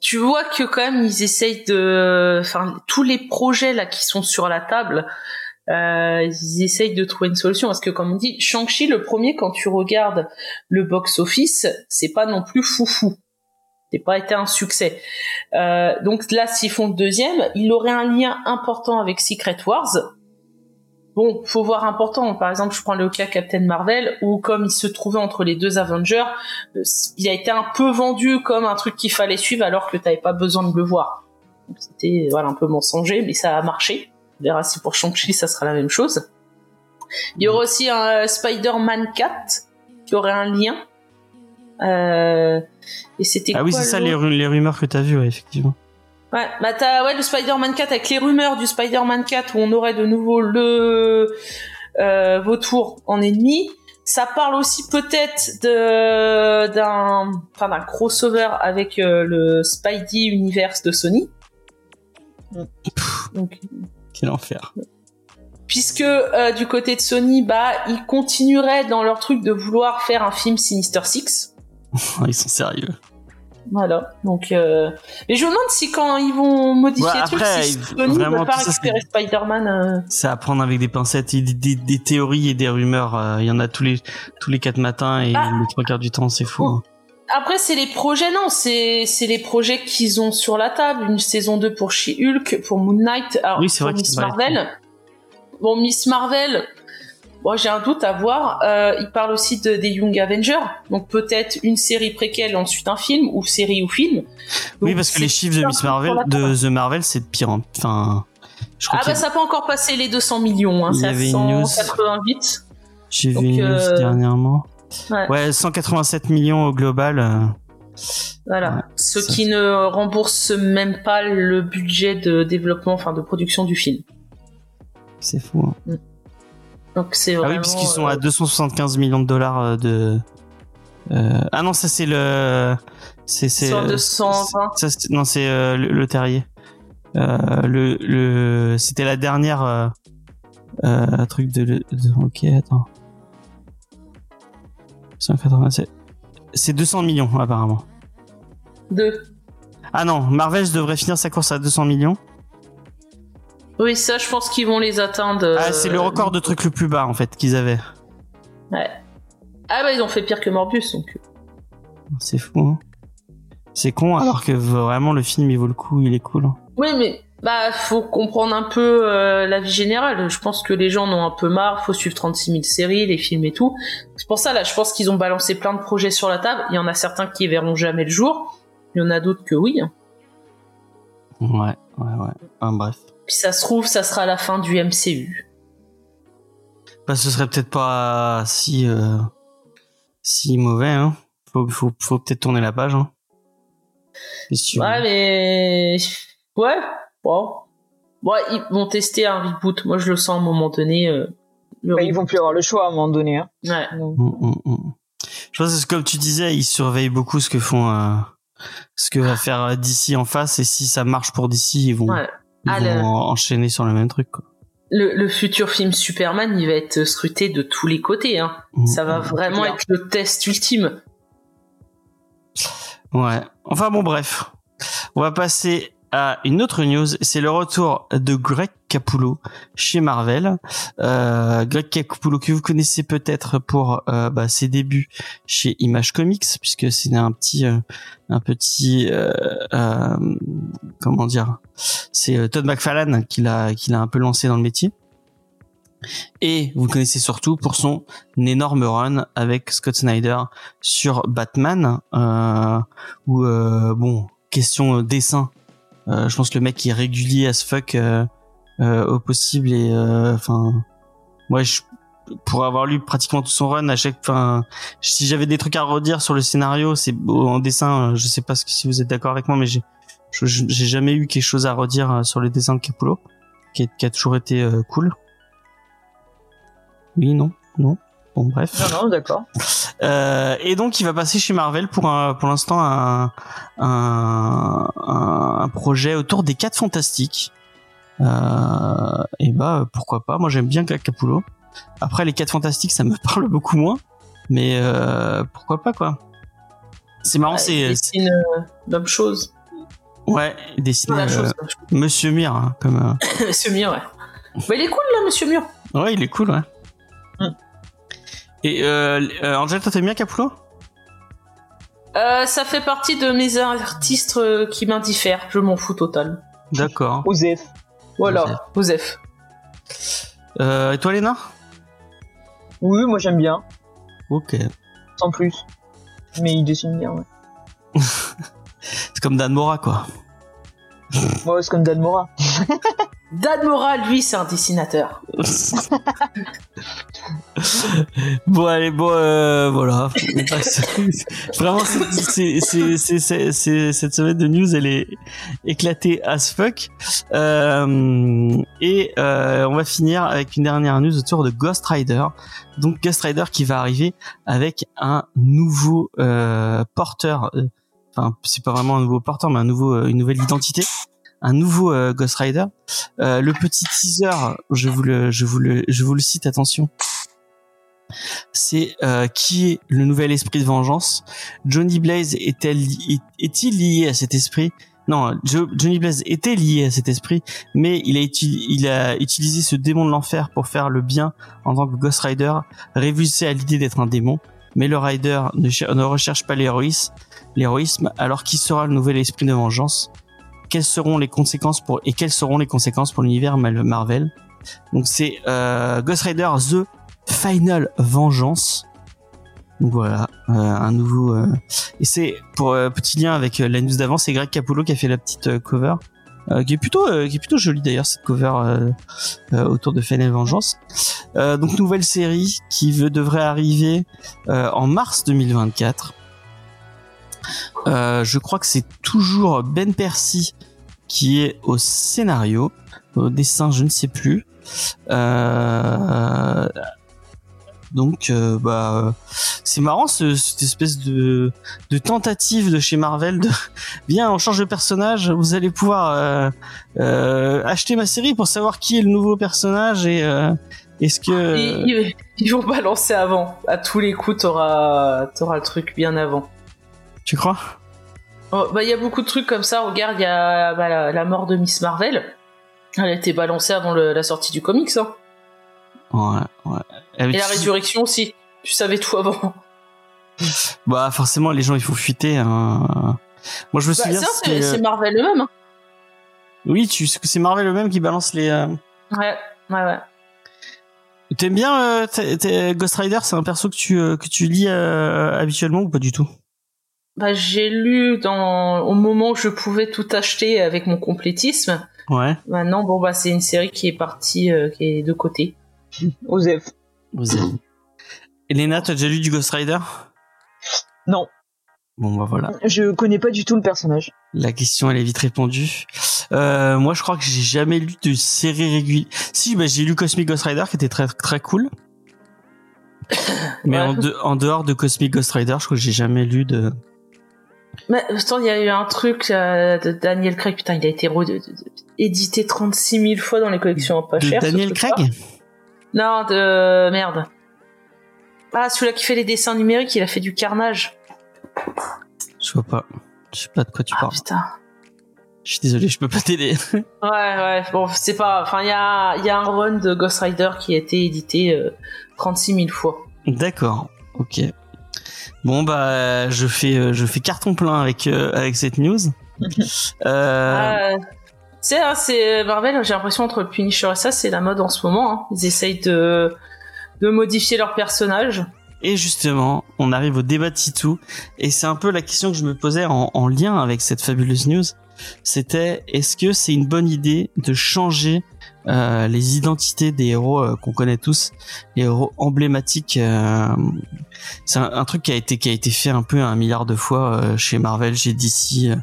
tu vois que quand même ils essayent de, enfin, tous les projets là qui sont sur la table, euh, ils essayent de trouver une solution parce que comme on dit, Shang-Chi le premier quand tu regardes le box office, c'est pas non plus foufou. C'est pas été un succès. Euh, donc là, s'ils font le deuxième, il aurait un lien important avec Secret Wars. Bon, faut voir important. Par exemple, je prends le cas Captain Marvel, où comme il se trouvait entre les deux Avengers, euh, il a été un peu vendu comme un truc qu'il fallait suivre alors que t'avais pas besoin de le voir. C'était voilà un peu mensonger, mais ça a marché. Verra si pour Shang-Chi ça sera la même chose. Il y aura aussi un euh, Spider-Man 4 qui aurait un lien. Euh, et c'était Ah oui, c'est ça les, ru- les rumeurs que t'as vues, ouais, effectivement. Ouais, bah t'as ouais, le Spider-Man 4 avec les rumeurs du Spider-Man 4 où on aurait de nouveau le euh, vautour en ennemi. Ça parle aussi peut-être de d'un enfin d'un crossover avec euh, le Spidey Universe de Sony. Donc Quel enfer. puisque euh, du côté de Sony, bah ils continueraient dans leur truc de vouloir faire un film Sinister Six. Ils sont sérieux. Voilà. Donc, euh... mais je me demande si quand ils vont modifier Ouais, le truc, après, si il- Sony vraiment, veut pas récupérer Spider-Man. euh, C'est à prendre avec des pincettes, et des, des, des théories et des rumeurs. euh, Il y en a tous les tous les quatre matins et Ah. les trois quarts du temps, c'est fou. Hein. Après, c'est les projets, non, c'est c'est les projets qu'ils ont sur la table. Une saison 2 pour She-Hulk, pour Moon Knight, alors, Oui, pour vrai Miss Marvel. Bon, Miss Marvel, moi j'ai un doute à voir. Euh, il parle aussi de, des Young Avengers, donc peut-être une série préquelle, ensuite un film, ou série ou film. Oui, parce que les chiffres de Miss Marvel, de The Marvel, c'est de pire. en- Enfin, je crois Ah bah a- ça peut encore passer les 200 millions, hein, c'est à avait une news. 188. j'ai vu une news euh, dernièrement. Ouais. Ouais, 187 millions au global. euh, Voilà. Ouais, Ce ça, qui ne rembourse même pas le budget de développement, enfin de production du film. c'est fou. hein. Donc c'est Ah oui, puisqu'ils sont euh, à 275 millions de dollars euh, de. euh, Ah non, ça c'est le. C'est c'est. Sur 220. ça, c'est- non, c'est euh, le, le terrier. Le le c'était la dernière truc de, de- ok attends 187 c'est 200 millions apparemment Deux. ah non Marvel devrait finir sa course à 200 millions Oui, ça, je pense qu'ils vont les atteindre. ah c'est le euh, record de trucs le plus bas en fait qu'ils avaient Ouais. Ah bah ils ont fait pire que Morbius, donc. c'est fou hein. c'est con alors que vraiment le film il vaut le coup il est cool hein. Oui, mais bah faut comprendre un peu euh, la vie générale. Je pense que les gens en ont un peu marre. Faut suivre 36 000 séries, les films et tout. C'est pour ça là, je pense qu'ils ont balancé plein de projets sur la table. Il y en a certains qui verront jamais le jour. Il y en a d'autres que oui. hein. ouais ouais ouais bref Puis ça se trouve, ça sera la fin du MCU. bah ce serait peut-être pas si euh, si mauvais hein faut faut, faut peut-être tourner la page hein veux Ouais, mais ouais, bon, ils vont tester un reboot. Moi, je le sens à un moment donné. euh, Bah, ils vont plus avoir le choix à un moment donné. Hein. Ouais. Donc, Mm, mm, mm. Je pense que c'est comme tu disais, ils surveillent beaucoup ce que font, euh, ce que va faire euh, DC en face, et si ça marche pour DC, ils vont, Ouais. ils Ah, vont le- en- enchaîner sur le même truc. Quoi. le, le futur film Superman, il va être scruté de tous les côtés. Hein. Ça va vraiment être le test ultime. Ouais. Enfin bon, bref. On va passer une autre news. C'est le retour de Greg Capullo chez Marvel. Euh, Greg Capullo que vous connaissez peut-être pour euh, bah, ses débuts chez Image Comics, puisque c'est un petit, euh, un petit, comment dire, c'est Todd McFarlane qui l'a, qui l'a un peu lancé dans le métier. Et vous le connaissez surtout pour son énorme run avec Scott Snyder sur Batman, où bon, question dessin, je pense que le mec est régulier as fuck euh, euh, au possible et euh, enfin, moi je pour avoir lu pratiquement tout son run à chaque fin si j'avais des trucs à redire sur le scénario c'est en dessin euh, je sais pas si vous êtes d'accord avec moi mais j'ai j'ai jamais eu quelque chose à redire euh, sur les dessins de Capullo qui, a toujours été euh, cool. Oui non non bon bref Non, non, d'accord. euh, et donc il va passer chez Marvel pour un, pour l'instant un, un, projet autour des quatre fantastiques. Euh, et bah pourquoi pas, moi j'aime bien Capullo. Après les quatre fantastiques ça me parle beaucoup moins, mais euh, pourquoi pas quoi. C'est marrant, Ouais, c'est il c'est- dessine euh, l'homme chose. ouais dessiné La chose. Monsieur Mir hein, comme Monsieur Mur, ouais. Bah, il est cool là, Monsieur Mur. ouais il est cool ouais. Et euh, euh, Angel, toi t'aimes bien Capullo? Euh, ça fait partie de mes artistes euh, qui m'indiffèrent. Je m'en fous total. D'accord. Osef. Voilà, Osef. Euh, et toi Léna? Oui, moi j'aime bien, Ok. sans plus. Mais il dessine bien, ouais. C'est comme Dan Mora quoi. Moi, c'est comme Dan Mora. Dan Mora, lui, c'est un dessinateur. bon allez bon euh, voilà. Vraiment cette semaine de news elle est éclatée as fuck. Euh, et euh, on va finir avec une dernière news autour de Ghost Rider. Donc Ghost Rider qui va arriver avec un nouveau euh, porteur. Euh, enfin c'est pas vraiment un nouveau porteur mais un nouveau euh, une nouvelle identité un nouveau euh, Ghost Rider Euh, le petit teaser je vous le je vous le je vous le cite attention c'est euh, qui est le nouvel esprit de vengeance? Johnny Blaze est-il lié à cet esprit? Non, Jo- Johnny Blaze était lié à cet esprit, mais il a, uti- il a utilisé ce démon de l'enfer pour faire le bien en tant que Ghost Rider, révulsé à l'idée d'être un démon. Mais le Rider ne, ne recherche pas l'héroïsme. Alors qui sera le nouvel esprit de vengeance Quelles seront les conséquences pour et quelles seront les conséquences pour l'univers Marvel Donc c'est euh, Ghost Rider The Final Vengeance. Donc voilà, euh, un nouveau. euh, Et c'est pour euh, petit lien avec euh, la news d'avant, c'est Greg Capullo qui a fait la petite euh, cover, qui est plutôt, qui est plutôt jolie d'ailleurs cette cover autour de Final Vengeance. Donc nouvelle série qui veut, devrait arriver en mars 2024. Euh, je crois que c'est toujours Ben Percy qui est au scénario, au dessin, je ne sais plus. Euh, donc, euh, bah, c'est marrant ce- cette espèce de, tentative de chez Marvel de bien on change de personnage, vous allez pouvoir euh, euh, acheter ma série pour savoir qui est le nouveau personnage et est-ce que Ils, ils- vont balancer avant. À tous les coups, t'auras t'auras le truc bien avant. Tu crois? Oh, bah, il y a beaucoup de trucs comme ça. Regarde, il y a bah, la, la mort de Miss Marvel. Elle a été balancée avant le- la sortie du comics. Hein. Ouais, ouais. Et la résurrection aussi. Tu savais tout avant. Bah forcément les gens ils font fuiter. hein. Moi je me Bah, souviens. c'était, c'est Marvel eux-mêmes. hein. Oui, tu c'est Marvel eux-mêmes qui balance les. euh, Ouais, ouais, ouais. T'aimes bien euh, Ghost Rider C'est un perso que tu euh, que tu lis habituellement ou pas du tout? Bah, j'ai lu dans au moment où je pouvais tout acheter avec mon complétisme. Ouais. Maintenant, bon bah c'est une série qui est partie, euh, qui est de côté. Osef. Avez- Elena, t'as déjà lu du Ghost Rider? Non, Bon bah voilà. je connais pas du tout le personnage. La question elle est vite répondue. Euh, moi je crois que j'ai jamais lu de série régulière. Si bah j'ai lu Cosmic Ghost Rider qui était très très cool. Mais Ouais. en, de- en dehors de Cosmic Ghost Rider, je crois que j'ai jamais lu de Mais attends, il y a eu un truc euh, de Daniel Craig, putain, il a été re- de- de- de- édité 36 000 fois dans les collections pas chères. Daniel. Craig Non, de merde. Ah, celui-là qui fait les dessins numériques, il a fait du carnage. Je vois pas. Je sais pas de quoi tu Ah parles. putain. Je suis désolé, je peux pas t'aider. Ouais, ouais, bon, c'est pas. Enfin, il y a, y a un run de Ghost Rider qui a été édité euh, 36 000 fois. D'accord. Ok. Bon bah je fais euh, je fais carton plein avec euh, avec cette news. Euh, Euh, c'est, hein, c'est Marvel, j'ai l'impression entre Punisher et ça, c'est la mode en ce moment. hein. Ils essayent de, de modifier leurs personnages. Et justement, on arrive au débat de Titou, et c'est un peu la question que je me posais en, en lien avec cette fabuleuse news. C'était est-ce que c'est une bonne idée de changer euh, les identités des héros euh, qu'on connaît tous, les héros emblématiques. euh, c'est un, truc qui a été qui a été fait un peu un milliard de fois euh, chez Marvel, chez DC,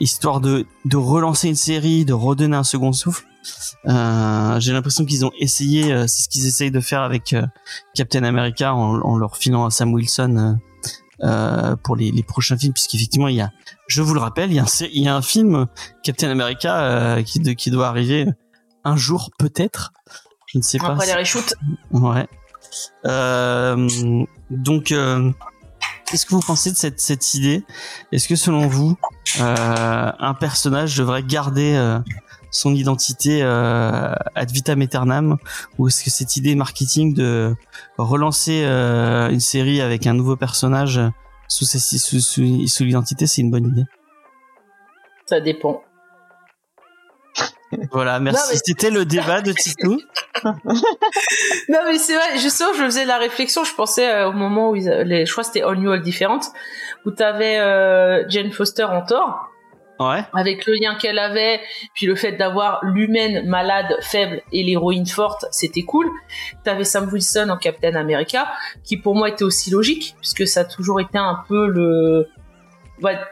histoire de de relancer une série, de redonner un second souffle. J'ai l'impression qu'ils ont essayé, c'est ce qu'ils essayent de faire avec Captain America en, leur filant à Sam Wilson euh, pour les, les prochains films, puisqu'effectivement il y a, je vous le rappelle, il y a un, il y a un film Captain America euh, qui, qui doit arriver un jour peut-être. Je ne sais pas. Après si- les reshoots. Ouais. Euh, donc, euh, qu'est-ce que vous pensez de cette, cette idée? Est-ce que selon vous, euh, un personnage devrait garder euh, son identité euh, ad vitam aeternam? Ou est-ce que cette idée marketing de relancer euh, une série avec un nouveau personnage sous, sous, sous, sous l'identité, c'est une bonne idée? Ça dépend. Voilà, merci. Mais- C'était le débat de Titou. Non mais c'est vrai, justement je faisais la réflexion, je pensais euh, au moment où ils, les, je crois que c'était All New All Different, où t'avais euh, Jane Foster en Thor, Ouais. avec le lien qu'elle avait, puis le fait d'avoir l'humaine malade, faible et l'héroïne forte, c'était cool. T'avais Sam Wilson en Captain America, qui pour moi était aussi logique, puisque ça a toujours été un peu le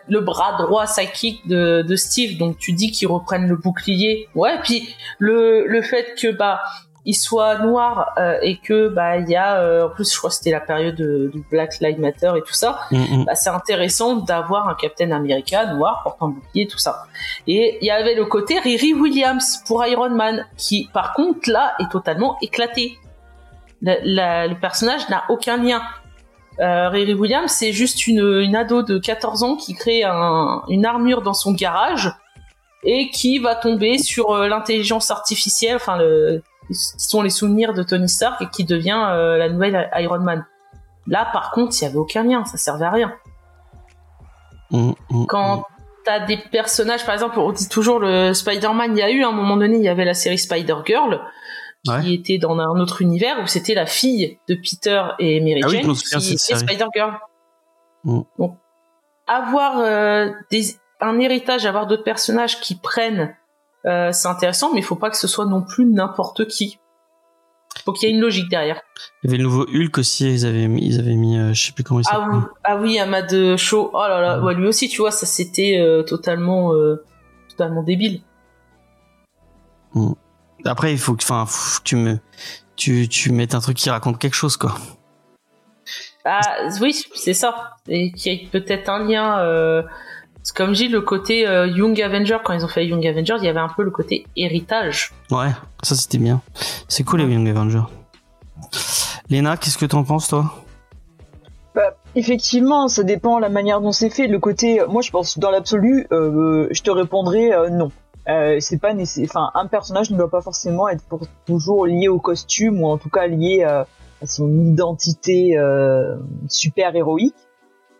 le bras droit psychique de, de Steve, donc tu dis qu'ils reprennent le bouclier. Ouais, puis le, le fait que bah il soit noir euh, et que bah il y a euh, en plus je crois que c'était la période de- du Black Lives Matter et tout ça Mm, mm. bah, c'est intéressant d'avoir un Captain America noir portant un bouclier tout ça et il y avait le côté Riri Williams pour Iron Man qui par contre là est totalement éclaté La- la- le personnage n'a aucun lien euh, Riri Williams c'est juste une, une ado de 14 ans qui crée un- une armure dans son garage et qui va tomber sur euh, l'intelligence artificielle enfin le qui sont les souvenirs de Tony Stark et qui devient euh, la nouvelle Iron Man. Là, par contre, il y avait aucun lien, ça servait à rien. Mm, mm, Quand t'as des personnages, par exemple, on dit toujours le Spider-Man, il y a eu à un moment donné, il y avait la série Spider-Girl qui Ouais. était dans un autre univers où c'était la fille de Peter et Mary Ah oui, Jane de qui était. Spider-Girl. Mm. Donc, avoir euh, des, un héritage, avoir d'autres personnages qui prennent, euh, c'est intéressant, mais il faut pas que ce soit non plus n'importe qui. Faut qu'il y ait une logique derrière. Il y avait le nouveau Hulk aussi, ils avaient mis, ils avaient mis euh, je sais plus comment il Ah s'appelle. oui, ah oui, Ahmad Shaw. Oh là là, Mm. ouais, lui aussi, tu vois, ça c'était euh, totalement, totalement débile. Après, il faut que, enfin, tu me, tu, tu mettes un truc qui raconte quelque chose, quoi. Ah oui, c'est ça. Et qu'il y ait peut-être un lien. Euh, comme je dis, le côté euh, Young Avenger, quand ils ont fait Young Avenger, il y avait un peu le côté héritage. Ouais, ça c'était bien. C'est cool les Young Avengers. Léna, qu'est-ce que t'en penses, toi? Bah, effectivement, ça dépend la manière dont c'est fait. Le côté, moi, je pense dans l'absolu, euh, je te répondrai euh, non. Euh, c'est pas. Enfin, un personnage ne doit pas forcément être pour toujours lié au costume ou en tout cas lié euh, à son identité euh, super héroïque.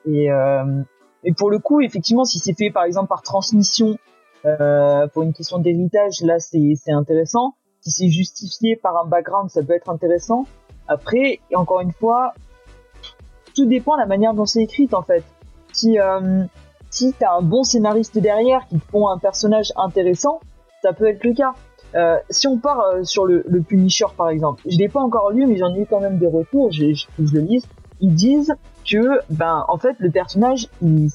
Et, euh, et pour le coup, effectivement, si c'est fait par exemple par transmission euh, pour une question d'héritage, là c'est intéressant. Si c'est justifié par un background, ça peut être intéressant. Après, encore une fois, tout dépend de la manière dont c'est écrit en fait. Si si t'as un bon scénariste derrière qui te font un personnage intéressant, ça peut être le cas. Euh, si on part euh, sur le, le Punisher par exemple, je l'ai pas encore lu mais j'en ai eu quand même des retours, je, que je le lise. Ils disent que ben en fait le personnage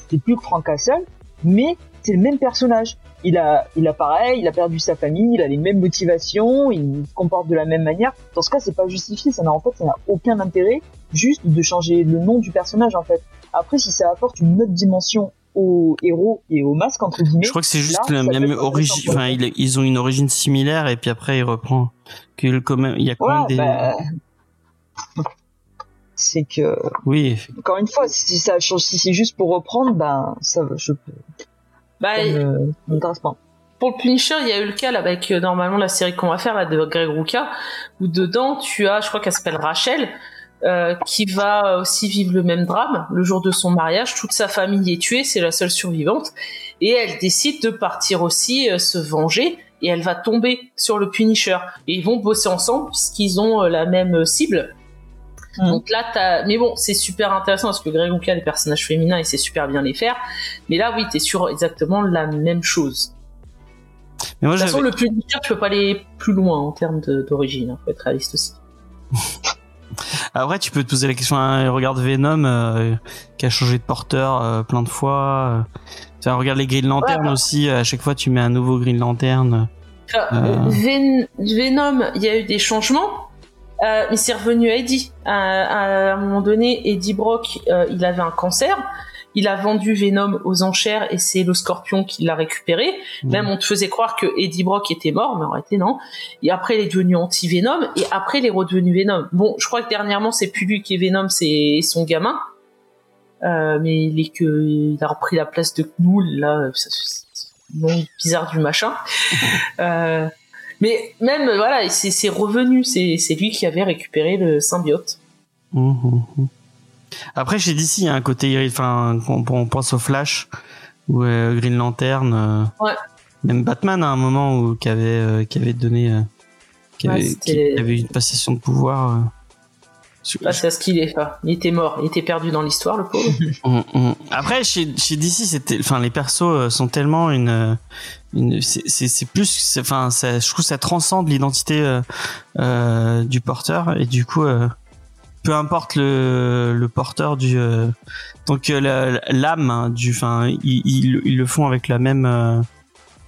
c'est plus que Frank Castle, mais c'est le même personnage. Il a il a pareil, il a perdu sa famille, il a les mêmes motivations, il se comporte de la même manière. Dans ce cas c'est pas justifié, ça n'a en fait ça n'a aucun intérêt juste de changer le nom du personnage en fait. Après, si ça apporte une autre dimension au héros et au masque entre guillemets. Je crois que c'est juste Là, la même origine. Enfin, ils ont une origine similaire et puis après il reprend. Que le commun- il y a quand même des. bah, c'est que Oui, encore une fois, si ça change, si c'est juste pour reprendre, ben ça, je peux. Bah, ça me- ça m'intéresse pas. pour le Punisher, il y a eu le cas là, avec euh, normalement la série qu'on va faire là de Greg Rucka, où dedans tu as, je crois qu'elle s'appelle Rachel, euh, qui va aussi vivre le même drame le jour de son mariage. Toute sa famille est tuée, c'est la seule survivante, et elle décide de partir aussi euh, se venger. Et elle va tomber sur le Punisher. Et ils vont bosser ensemble puisqu'ils ont euh, la même cible. Mhm. Donc là, t'as... mais bon, c'est super intéressant parce que Greg Rucka, les personnages féminins, il sait super bien les faire. Mais là, oui, t'es sur exactement la même chose. mais moi De toute façon, le Punisher, tu peux pas aller plus loin en termes de- d'origine. Hein. Faut être réaliste aussi. Après, tu peux te poser la question. hein, regarde Venom euh, qui a changé de porteur euh, plein de fois. euh. Regarde les Green Lantern Ouais, bah. aussi. À chaque fois, tu mets un nouveau Green Lantern. Euh. Ven- Venom, il y a eu des changements, mais c'est revenu à Eddie. À, à un moment donné, Eddie Brock, il avait un cancer. Il a vendu Venom aux enchères et c'est le Scorpion qui l'a récupéré. Mhm. Même on te faisait croire que Eddie Brock était mort, mais en réalité non. Et après, il est devenu anti-Venom et après, il est redevenu Venom. Bon, je crois que dernièrement, c'est plus lui qui est Venom, c'est son gamin. Euh, mais il est que il a repris la place de Knull là, ça- c'est c'est le nom bizarre du machin. Euh, mais même voilà, c'est revenu, c'est lui qui avait récupéré le symbiote. Mhm, mhm. Après, chez DC, il y a un côté. Enfin, on, on pense au Flash ou euh, Green Lantern. euh, Ouais. Même Batman à un moment où qui avait euh, qui avait donné. qui Ouais, avait, qui avait une passation de pouvoir. Bah, c'est ce qu'il est pas. Il était mort, il était perdu dans l'histoire, le pauvre. Mm, mm. Après, chez, chez DC, c'était, enfin, les persos sont tellement une, une, c'est, plus, enfin, ça, je trouve que ça transcende l'identité euh, euh, du porteur et du coup, euh, peu importe le, le porteur du, euh, donc euh, l'âme hein, du, enfin, ils, ils, ils le font avec la même. euh,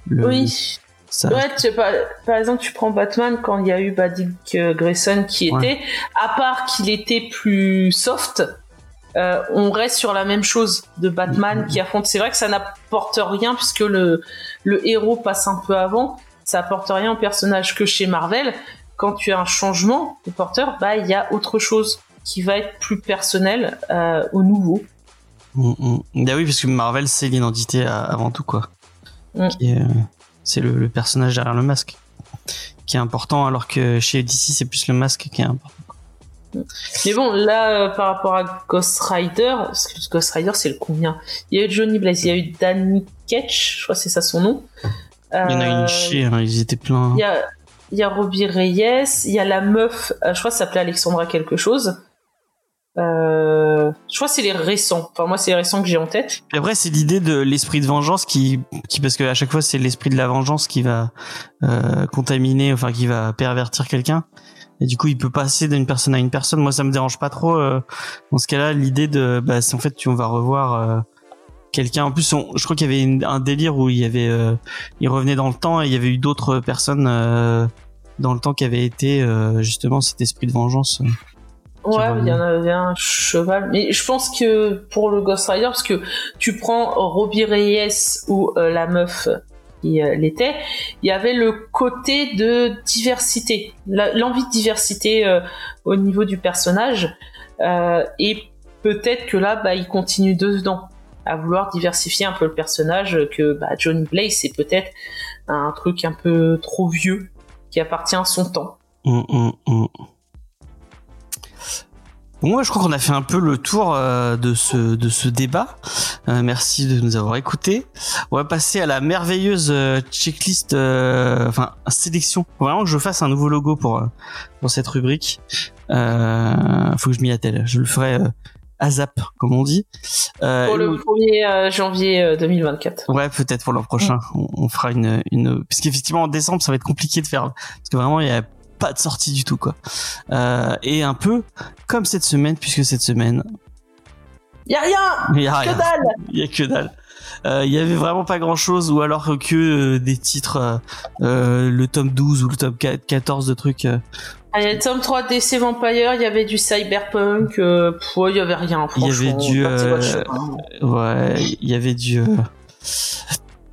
le- oui. ça- Ouais, tu sais pas, par exemple, tu prends Batman quand il y a eu Dick Grayson qui Ouais. était, à part qu'il était plus soft, on reste sur la même chose de Batman qui affronte. C'est vrai que ça n'apporte rien puisque le, le héros passe un peu avant. Ça apporte rien au personnage que chez Marvel. Quand tu as un changement de porteur, bah il y a autre chose qui va être plus personnel euh, au nouveau. Mm, mm. Bah oui, parce que Marvel, c'est l'identité à- avant tout, quoi. Mm. Euh, c'est le, le personnage derrière le masque qui est important, alors que chez DC, c'est plus le masque qui est important. Mais bon, là, euh, par rapport à Ghost Rider, parce que Ghost Rider, c'est le combien? Il y a eu Johnny Blaze, il y a eu Danny Ketch, je crois que c'est ça son nom. Il y en a Euh, une chier, hein, ils étaient pleins. Il y a, il y a Robbie Reyes, il y a la meuf, euh, je crois que ça s'appelait Alexandra quelque chose. Euh, je crois que c'est les récents. Enfin, moi, c'est les récents que j'ai en tête. Après, c'est l'idée de l'esprit de vengeance qui, qui parce que à chaque fois, c'est l'esprit de la vengeance qui va euh, contaminer, enfin, qui va pervertir quelqu'un. Et du coup, il peut passer d'une personne à une personne. Moi, ça me dérange pas trop. euh, dans ce cas-là, l'idée de, bah, c'est en fait, tu on va revoir quelqu'un. En plus, je crois qu'il y avait un délire où il il revenait dans le temps et il y avait eu d'autres personnes dans le temps qui avaient été justement cet esprit de vengeance. Ouais, il y en avait un cheval. Mais je pense que pour le Ghost Rider, parce que tu prends Robbie Reyes ou euh, la meuf qui euh, l'était, il y avait le côté de diversité, l'envie de diversité euh, au niveau du personnage. Et peut-être que là, bah, il continue dedans à vouloir diversifier un peu le personnage, que bah, Johnny Blaze, c'est peut-être un truc un peu trop vieux qui appartient à son temps. Hum, hum. Bon, moi, je crois qu'on a fait un peu le tour euh, de ce de ce débat. Euh, merci de nous avoir écoutés. On va passer à la merveilleuse euh, checklist, euh, enfin sélection. Faut vraiment que je fasse un nouveau logo pour euh, pour cette rubrique. Euh, faut que je m'y attelle. Je le ferai euh, à zap, comme on dit. Euh, Pour le 1er euh, janvier euh, 2024. Ouais, peut-être pour l'an prochain. On, on fera une, une, parce qu'effectivement en décembre ça va être compliqué de faire, parce que vraiment il y a pas de sortie du tout quoi. Euh, et un peu comme cette semaine, puisque cette semaine Y a rien il y a Que rien, dalle il y a que dalle. Euh, Il y avait vraiment pas grand chose, ou alors que euh, des titres, euh, euh, le tome 12 ou le tome 4 14 de trucs. euh, Ah, il y a le tome 3 DC Vampire, il y avait du Cyberpunk, euh, pff, ouais, il y avait rien, Il y avait franchement. du, euh. Ouais, il y avait du, euh,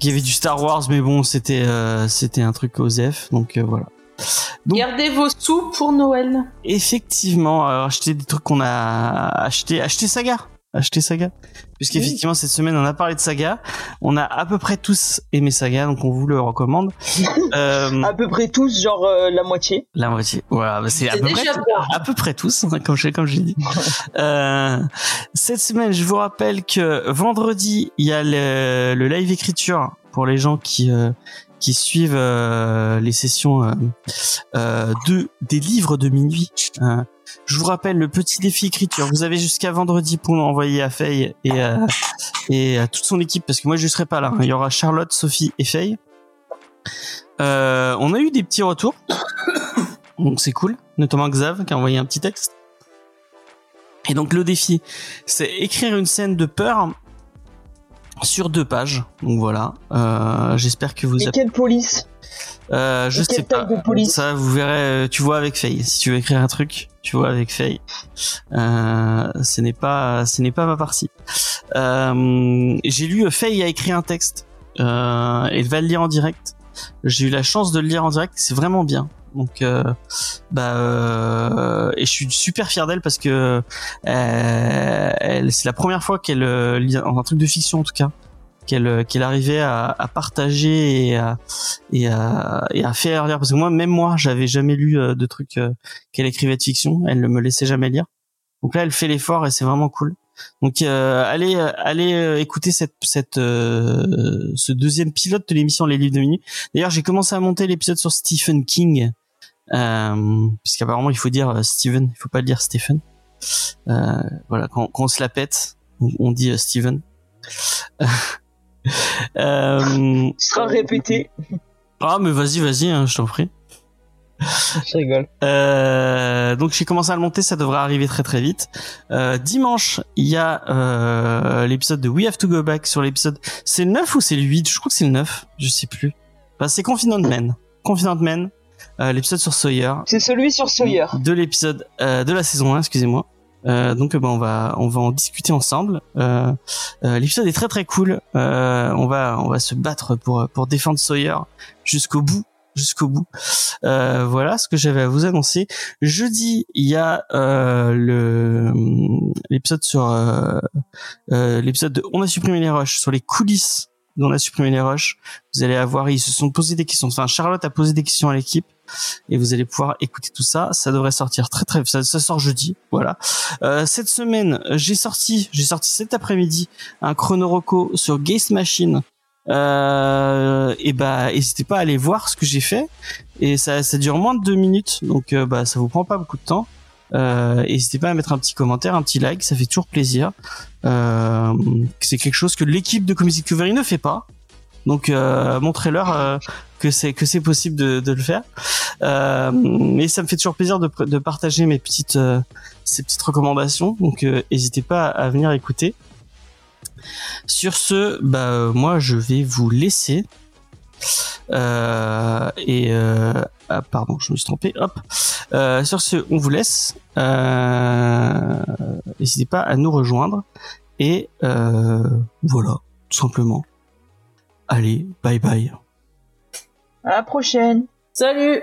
il y avait du Star Wars, mais bon, c'était, euh, c'était un truc OSEF, donc euh, voilà. Donc- Gardez vos sous pour Noël. Effectivement, alors, acheter des trucs qu'on a acheté, acheter Saga, acheter Saga, puisqu'effectivement cette semaine on a parlé de Saga, on a à peu près tous aimé Saga, donc on vous le recommande. Euh, À peu près tous, genre euh, la moitié. la moitié, voilà, bah, c'est à peu près à peu près tous, hein, comme j'ai comme j'ai dit. Euh, cette semaine, je vous rappelle que vendredi, il y a le, le live écriture pour les gens qui euh, qui suivent euh, les sessions euh, euh, de des livres de minuit. Euh, je vous rappelle le petit défi écriture. Vous avez jusqu'à vendredi pour l'envoyer à Faye et et à toute son équipe parce que moi je serai pas là. hein. Il y aura Charlotte, Sophie et Faye. Euh, on a eu des petits retours. Donc c'est cool, notamment Xav qui a envoyé un petit texte. Et donc le défi, c'est écrire une scène de peur sur deux pages. Donc voilà, euh, j'espère que vous avez... quelle police? Euh, je et sais pas. de police? Ça, vous verrez, euh, tu vois avec Faye. Si tu veux écrire un truc, tu vois avec Faye. Euh, ce n'est pas, ce n'est pas ma partie. J'ai lu, Faye a écrit un texte. Euh, elle va le lire en direct. J'ai eu la chance de le lire en direct. C'est vraiment bien. Donc, euh, bah, euh, et je suis super fier d'elle parce que euh, c'est la première fois qu'elle euh, lit un truc de fiction en tout cas qu'elle euh, qu'elle arrivait à, à partager et à et à, et à faire lire. Parce que moi même moi j'avais jamais lu de trucs qu'elle écrivait de fiction. Elle ne me laissait jamais lire. Donc là elle fait l'effort et c'est vraiment cool. Donc euh, allez allez écouter cette cette euh, ce deuxième pilote de l'émission les livres de minuit. D'ailleurs j'ai commencé à monter l'épisode sur Stephen King euh, parce qu'apparemment il faut dire euh, Stephen il faut pas le dire Stephen euh, voilà quand, quand on se la pète on, on dit euh, Stephen euh, sera répété. ah mais vas-y vas-y hein, je t'en prie Je rigole. Euh, donc j'ai commencé à le monter, ça devrait arriver très très vite. Euh, dimanche, il y a euh, l'épisode de We Have to Go Back sur l'épisode. C'est le 9 ou c'est le 8 Je crois que c'est le 9, je sais plus. Enfin, c'est Confident Man. Confident Man, euh, l'épisode sur Sawyer. C'est celui sur Sawyer. De l'épisode euh, de la saison 1, excusez-moi. Euh, donc ben on va on va en discuter ensemble. Euh, euh, l'épisode est très très cool. Euh, on va on va se battre pour pour défendre Sawyer jusqu'au bout jusqu'au bout. Euh, voilà ce que j'avais à vous annoncer. Jeudi, il y a euh, le l'épisode sur l'épisode de On a supprimé les rushs sur les coulisses d'On a supprimé les rushs. Vous allez avoir ils se sont posé des questions. Enfin Charlotte a posé des questions à l'équipe et vous allez pouvoir écouter tout ça. Ça devrait sortir très très ça, ça sort jeudi. Voilà. Euh, cette semaine, j'ai sorti j'ai sorti cet après-midi un chronoroco sur Gaze Machine. Euh, et bah n'hésitez pas à aller voir ce que j'ai fait et ça ça dure moins de deux minutes donc euh, bah ça vous prend pas beaucoup de temps euh, n'hésitez pas à mettre un petit commentaire un petit like ça fait toujours plaisir euh, c'est quelque chose que l'équipe de Comics Discovery ne fait pas donc euh, montrez-leur euh, que c'est que c'est possible de, le faire euh, mais ça me fait toujours plaisir de, partager mes petites euh, ces petites recommandations donc euh, n'hésitez pas à venir écouter sur ce, bah euh, moi je vais vous laisser. Euh, et euh, ah, pardon, je me suis trompé. Hop. Euh, sur ce, on vous laisse. Euh, N'hésitez pas à nous rejoindre. Et euh, voilà, tout simplement. Allez, bye bye. À la prochaine. Salut